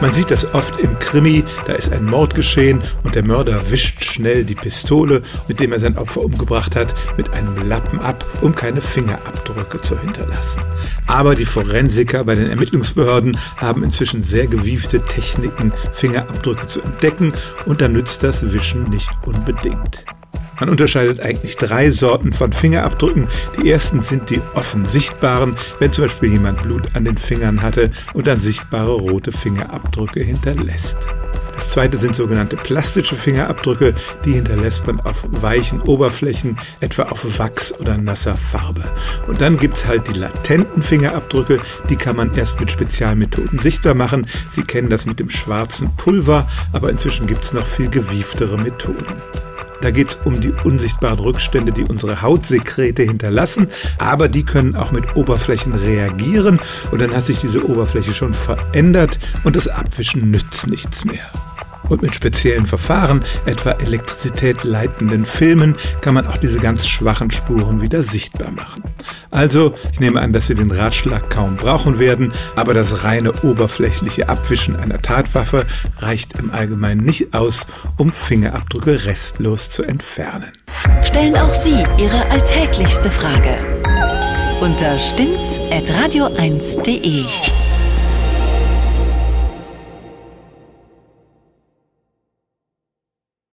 Man sieht das oft im Krimi, da ist ein Mord geschehen und der Mörder wischt schnell die Pistole, mit dem er sein Opfer umgebracht hat, mit einem Lappen ab, um keine Fingerabdrücke zu hinterlassen. Aber die Forensiker bei den Ermittlungsbehörden haben inzwischen sehr gewiefte Techniken, Fingerabdrücke zu entdecken und da nützt das Wischen nicht unbedingt. Man unterscheidet eigentlich drei Sorten von Fingerabdrücken. Die ersten sind die offen sichtbaren, wenn zum Beispiel jemand Blut an den Fingern hatte und dann sichtbare rote Fingerabdrücke hinterlässt. Das zweite sind sogenannte plastische Fingerabdrücke, die hinterlässt man auf weichen Oberflächen, etwa auf Wachs oder nasser Farbe. Und dann gibt's halt die latenten Fingerabdrücke, die kann man erst mit Spezialmethoden sichtbar machen. Sie kennen das mit dem schwarzen Pulver, aber inzwischen gibt's noch viel gewieftere Methoden. Da geht es um die unsichtbaren Rückstände, die unsere Hautsekrete hinterlassen, aber die können auch mit Oberflächen reagieren. Und dann hat sich diese Oberfläche schon verändert. Und das Abwischen nützt nichts mehr. Und mit speziellen Verfahren, etwa Elektrizität leitenden Filmen, kann man auch diese ganz schwachen Spuren wieder sichtbar machen. Also, ich nehme an, dass Sie den Ratschlag kaum brauchen werden, aber das reine oberflächliche Abwischen einer Tatwaffe reicht im Allgemeinen nicht aus, um Fingerabdrücke restlos zu entfernen. Stellen auch Sie Ihre alltäglichste Frage unter stimmt's at radio1.de.